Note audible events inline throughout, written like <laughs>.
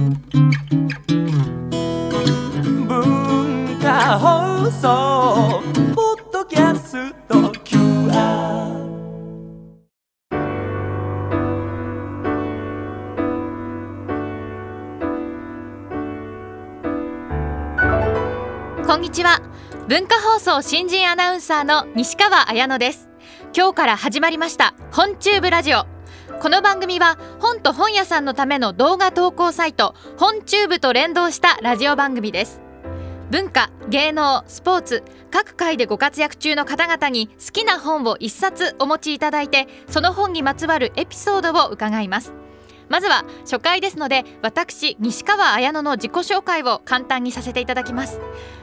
文化放送ポッドキャスト QR こんにちは。文化放送新人アナウンサーの西川彩乃です。今日から始まりました本チューブラジオ。この番組は本と本屋さんのための動画投稿サイト本チューブと連動したラジオ番組です。文化芸能スポーツ各界でご活躍中の方々に好きな本を一冊お持ちいただいてその本にまつわるエピソードを伺います。まずは初回ですので私西川綾乃の自己紹介を簡単にさせていただきます。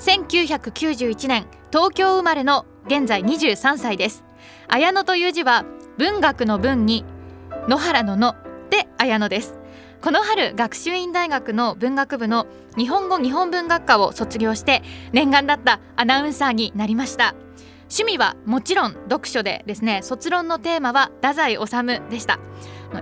1991年東京生まれの現在23歳です。綾乃という字は文学の文に野原の野で綾乃です。この春学習院大学の文学部の日本語日本文学科を卒業して念願だったアナウンサーになりました。趣味はもちろん読書でですね卒論のテーマは太宰治でした。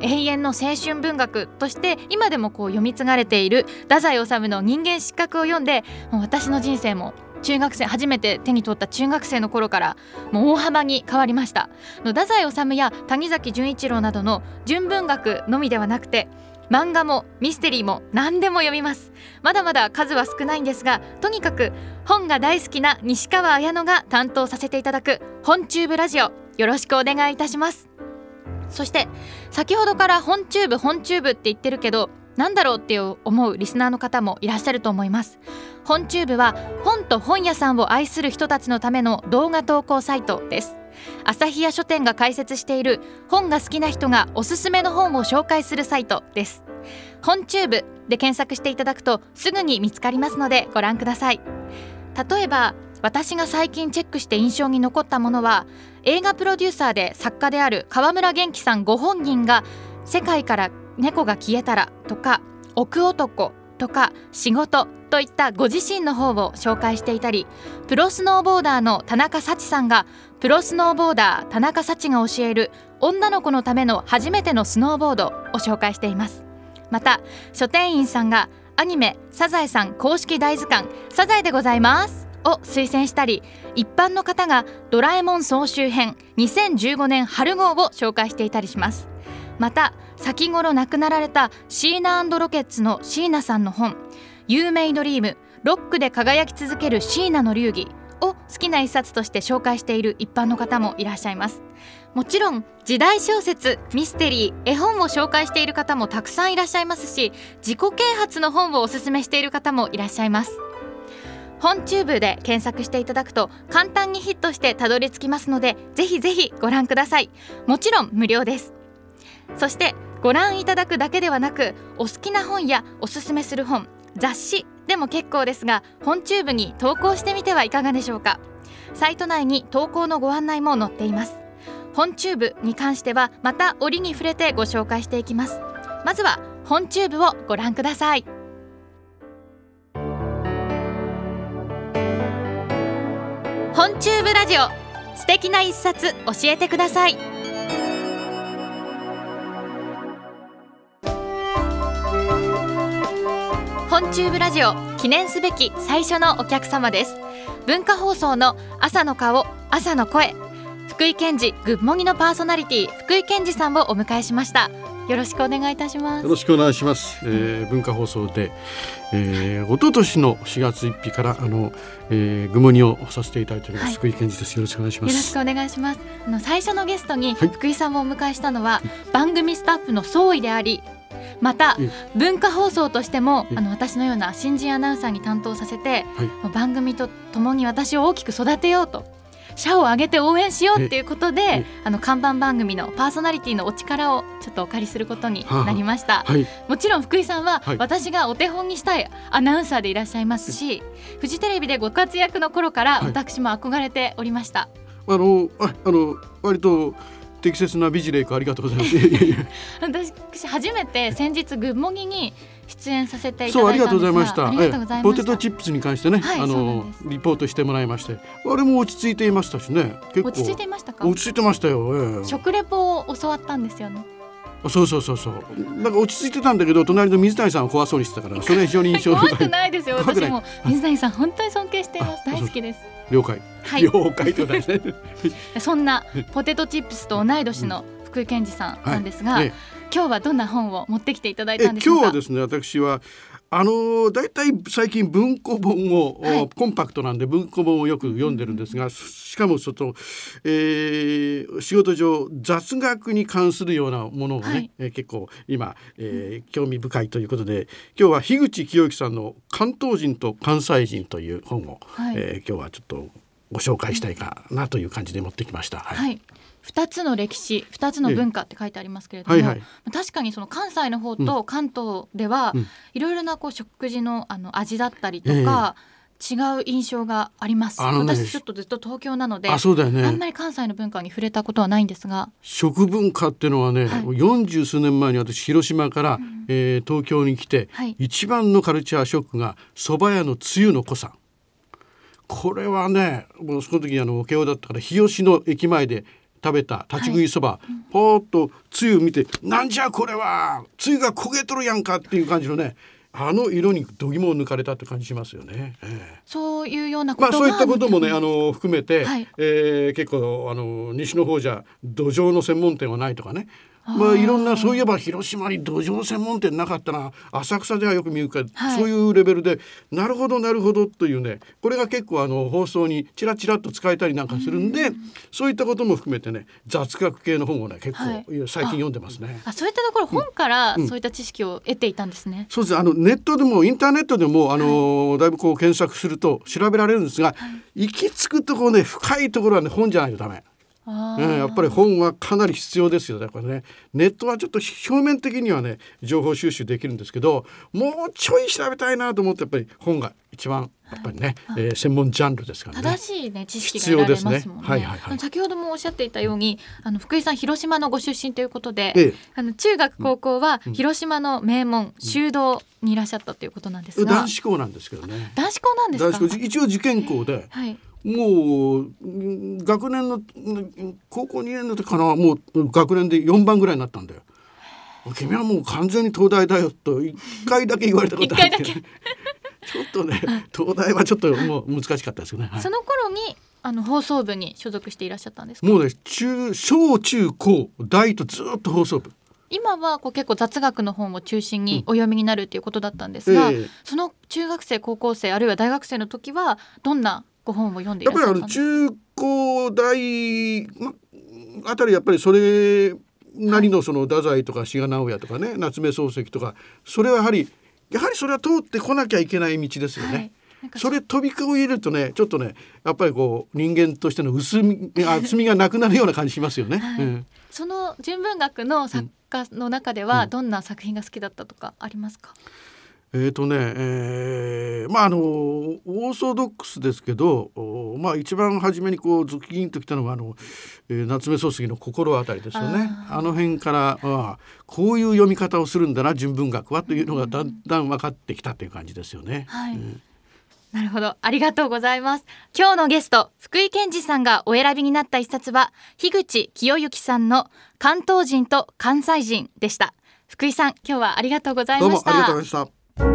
永遠の青春文学として今でもこう読み継がれている太宰治の人間失格を読んでもう私の人生も中学生初めて手に取った中学生の頃からもう大幅に変わりました。太宰治や谷崎潤一郎などの純文学のみではなくて漫画もミステリーも何でも読みます。まだまだ数は少ないんですがとにかく本が大好きな西川綾乃が担当させていただく本チューブラジオよろしくお願いいたします。そして先ほどから本チューブ本チューブって言ってるけどなんだろうって思うリスナーの方もいらっしゃると思います。本チューブは本と本屋さんを愛する人たちのための動画投稿サイトです。旭屋書店が開設している本が好きな人がおすすめの本を紹介するサイトです。本チューブで検索していただくとすぐに見つかりますのでご覧ください。例えば私が最近チェックして印象に残ったものは映画プロデューサーで作家である川村元気さんご本人が世界から猫が消えたらとか奥男とか仕事といったご自身の方を紹介していたりプロスノーボーダーの田中幸さんがプロスノーボーダー田中幸が教える女の子のための初めてのスノーボードを紹介しています。また書店員さんがアニメ「サザエさん」公式大図鑑「サザエでございます」を推薦したり一般の方が「ドラえもん総集編2015年春号」を紹介していたりします。また先頃亡くなられたシーナロケッツの椎名さんの本「有名ドリームロックで輝き続ける椎名の流儀」を好きな一冊として紹介している一般の方もいらっしゃいます。もちろん時代小説ミステリー絵本を紹介している方もたくさんいらっしゃいますし自己啓発の本をおすすめしている方もいらっしゃいます。本チューブで検索していただくと簡単にヒットしてたどり着きますのでぜひぜひご覧ください。もちろん無料です。そしてご覧いただくだけではなくお好きな本やおすすめする本雑誌でも結構ですが本チューブに投稿してみてはいかがでしょうか。サイト内に投稿のご案内も載っています。本チューブに関してはまた折に触れてご紹介していきます。まずは本チューブをご覧ください。本チューブラジオ素敵な一冊教えてください。本チューブラジオ記念すべき最初のお客様です。文化放送の朝の顔朝の声。福井健二グッモギのパーソナリティ福井健二さんをお迎えしました。よろしくお願いいたします。よろしくお願いします、えー、文化放送で、えー、一昨年の4月1日からあの、えー、グモニをさせていただいております、はい、福井健二です。よろしくお願いします。よろしくお願いします。あの最初のゲストに福井さんをお迎えしたのは、はい、番組スタッフの総意でありまた文化放送としてもあの私のような新人アナウンサーに担当させて、はい、番組とともに私を大きく育てようと社を挙げて応援しようっていうことであの看板番組のパーソナリティのお力をちょっとお借りすることになりました、ははい、もちろん福井さんは、私がお手本にしたいアナウンサーでいらっしゃいますしフジテレビでご活躍の頃から私も憧れておりました、あのああの割と適切な美辞麗句ありがとうございます。<laughs> 私初めて先日グッモギに出演させていただいたんですがそうありがとうございました。ポテトチップスに関してね、はい、あのリポートしてもらいまして。あれも落ち着いていましたしね落ち着いていましたか？落ち着いてましたよ、えー、食レポを教わったんですよねそうそうそうそう。なんか落ち着いてたんだけど隣の水谷さんは怖そうにしてたから <laughs> それは非常に印象怖く深いないですよ。<laughs> 私も水谷さん本当に尊敬しています。あ大好きです。了解、はい。了解とですね <laughs> そんなポテトチップスと同い年の福井健二さんなんですが、え今日はどんな本を持ってきていただいえたんでしょうか？今日はですね私はあのー大体最近文庫本を、はい。コンパクトなんで文庫本をよく読んでるんですが、しかもその、えー仕事上雑学に関するようなものをね、はい。えー結構今、えー興味深いということで今日は樋口清之さんの「関東人と関西人」という本を、はい。えー今日はちょっとご紹介したいかなという感じで持ってきました。はい。はい二つの歴史二つの文化って書いてありますけれども、はいはい。確かにその関西の方と関東では、うん。いろいろなこう食事のあの味だったりとか、違う印象があります。ね私ちょっとずっと東京なので、あそうだよね。あんまり関西の文化に触れたことはないんですが、食文化っていうのはね、はい。40数年前に私広島から、えー東京に来て、はい。一番のカルチャーショックが蕎麦屋のつゆの濃さ。これはねもうその時あの慶応だったから日吉の駅前で食べた立ち食いそば、ポーッとつゆ見て「なんじゃこれはつゆが焦げとるやんか」っていう感じのねあの色に度肝を抜かれたって感じしますよね。ええ。そういうようなこまあ、そういったこともねあの含めて、はい。えー結構あの西の方じゃ土壌の専門店はないとかねまあ、いろんなそういえば広島に土壌専門店なかったな。浅草ではよく見るから、はい。そういうレベルでなるほどなるほどというね。これが結構あの放送にチラチラっと使えたりなんかするんで、そういったことも含めてね雑学系の本をね結構、はい。最近読んでますね。あそういったところ本からそういった知識を得ていたんですね。そうですあのネットでもインターネットでもあの、だいぶこう検索すると調べられるんですが、行き着くところね深いところはね本じゃないとダメ。うん、やっぱり本はかなり必要ですよだからね。ネットはちょっと表面的にはね情報収集できるんですけどもうちょい調べたいなと思ってやっぱり本が一番やっぱりね、えー専門ジャンルですからね。正しいね知識が得られますもんね。はいはいはい。先ほどもおっしゃっていたように、あの福井さん広島のご出身ということで、ええ。あの中学高校は広島の名門、修道にいらっしゃったということなんですが、男子校なんですけどね。男子校なんですか？一応受験校で。はい。もううん学年のうん高校2年の時かなもう学年で4番ぐらいになったんだよ。君はもう完全に東大だよと一回だけ言われたことあるけどちょっとね東大はちょっともう難しかったですよね。はいその頃にあの放送部に所属していらっしゃったんですか？もうね中小中高大とずっと放送部。今はこう結構雑学の本を中心にお読みになるということだったんですが、ええその中学生高校生あるいは大学生の時はどんなご本を読んでいやっぱりあらっしゃったんですか？の中高大まあたりやっぱりそれなりのその太宰とか志賀直哉とかね夏目漱石とかそれはやはりやはりそれは通ってこなきゃいけない道ですよね。はいそれ飛び越えるとねちょっとねやっぱりこう人間としての薄み <laughs> 厚みがなくなるような感じしますよね。はいうんその純文学の作家の中ではどんな作品が好きだったとかありますか？えーとねえーまああのオーソドックスですけどおまあ一番初めにこうズキンときたのがあの、えー夏目漱石の「心あたり」ですよね。ああの辺からああこういう読み方をするんだな純文学はというのがだんだん分かってきたという感じですよね。はい。うん。なるほど。ありがとうございます。今日のゲスト福井健二さんがお選びになった一冊は樋口清之さんの関東人と関西人でした。福井さん今日はありがとうございました。どうもありがとうございました。本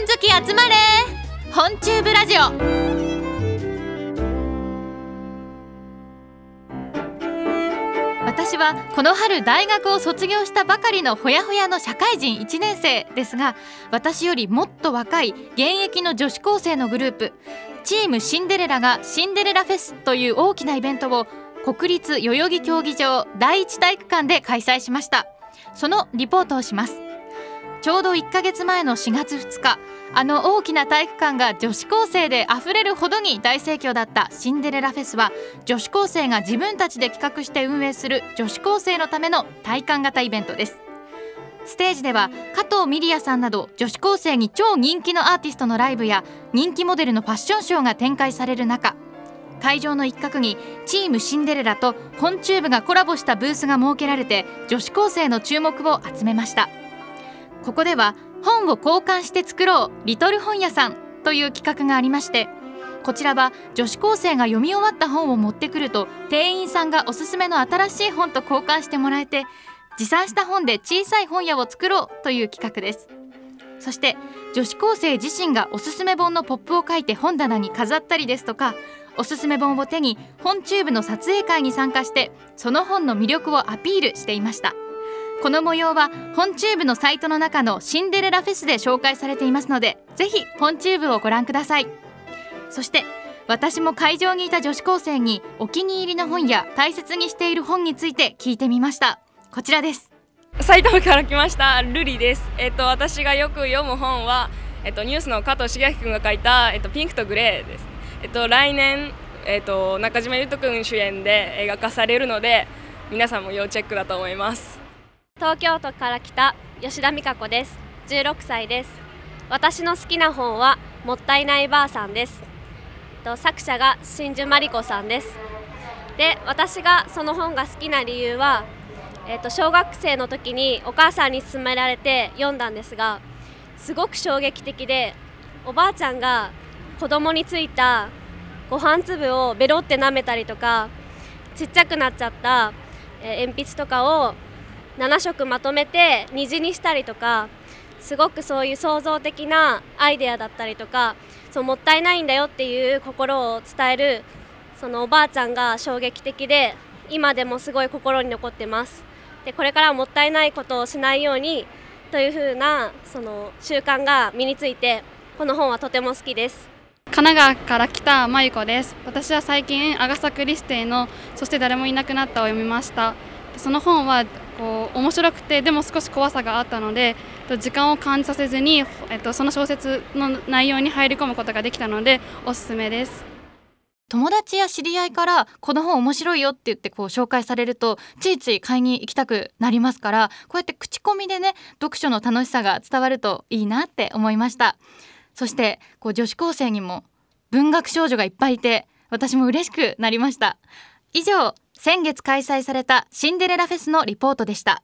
好き集まれ本チューブラジオ。私はこの春大学を卒業したばかりのほやほやの社会人1年生ですが私よりもっと若い現役の女子高生のグループチームシンデレラがシンデレラフェスという大きなイベントを国立代々木競技場第一体育館で開催しました。そのリポートをします。ちょうど1ヶ月前の4月2日あの大きな体育館が女子高生であふれるほどに大盛況だったシンデレラフェスは女子高生が自分たちで企画して運営する女子高生のための体感型イベントです。ステージでは加藤ミリヤさんなど女子高生に超人気のアーティストのライブや人気モデルのファッションショーが展開される中会場の一角にチームシンデレラと本チューブがコラボしたブースが設けられて女子高生の注目を集めました。ここでは本を交換して作ろうリトル本屋さんという企画がありましてこちらは女子高生が読み終わった本を持ってくると店員さんがおすすめの新しい本と交換してもらえて持参した本で小さい本屋を作ろうという企画です。そして女子高生自身がおすすめ本のポップを書いて本棚に飾ったりですとかおすすめ本を手に本チューブの撮影会に参加してその本の魅力をアピールしていましたこの模様は本チューブのサイトの中のシンデレラフェスで紹介されていますのでぜひ本チューブをご覧くださいそして私も会場にいた女子高生にお気に入りの本や大切にしている本について聞いてみましたこちらです埼玉から来ましたルリです。えっと私がよく読む本はえっとニュースの加藤茂明君が書いたえっとピンクとグレーです。えっと来年えっと中島裕翔君主演で映画化されるので皆さんも要チェックだと思います。東京都から来た吉田美香子です。16歳です。私の好きな本はもったいないばあさんです。と作者が真珠真理子さんです。で私がその本が好きな理由はえー、と小学生の時にお母さんに勧められて読んだんですがすごく衝撃的でおばあちゃんが子供についたご飯粒をベロって舐めたりとかちっちゃくなっちゃった、え、鉛筆とかを7色まとめて虹にしたりとかすごくそういう創造的なアイデアだったりとかそうもったいないんだよっていう心を伝えるそのおばあちゃんが衝撃的で今でもすごい心に残ってます。でこれからもったいないことをしないようにというふうなその習慣が身についてこの本はとても好きです。神奈川から来たまゆこです。私は最近アガサ・クリスティのそして誰もいなくなったを読みました。その本はこう面白くてでも少し怖さがあったので時間を感じさせずに、えっと、その小説の内容に入り込むことができたのでおすすめです。友達や知り合いからこの本面白いよって言ってこう紹介されるとついつい買いに行きたくなりますからこうやって口コミでね読書の楽しさが伝わるといいなって思いました。そしてこう女子高生にも文学少女がいっぱいいて私も嬉しくなりました。以上先月開催されたシンデレラフェスのリポートでした。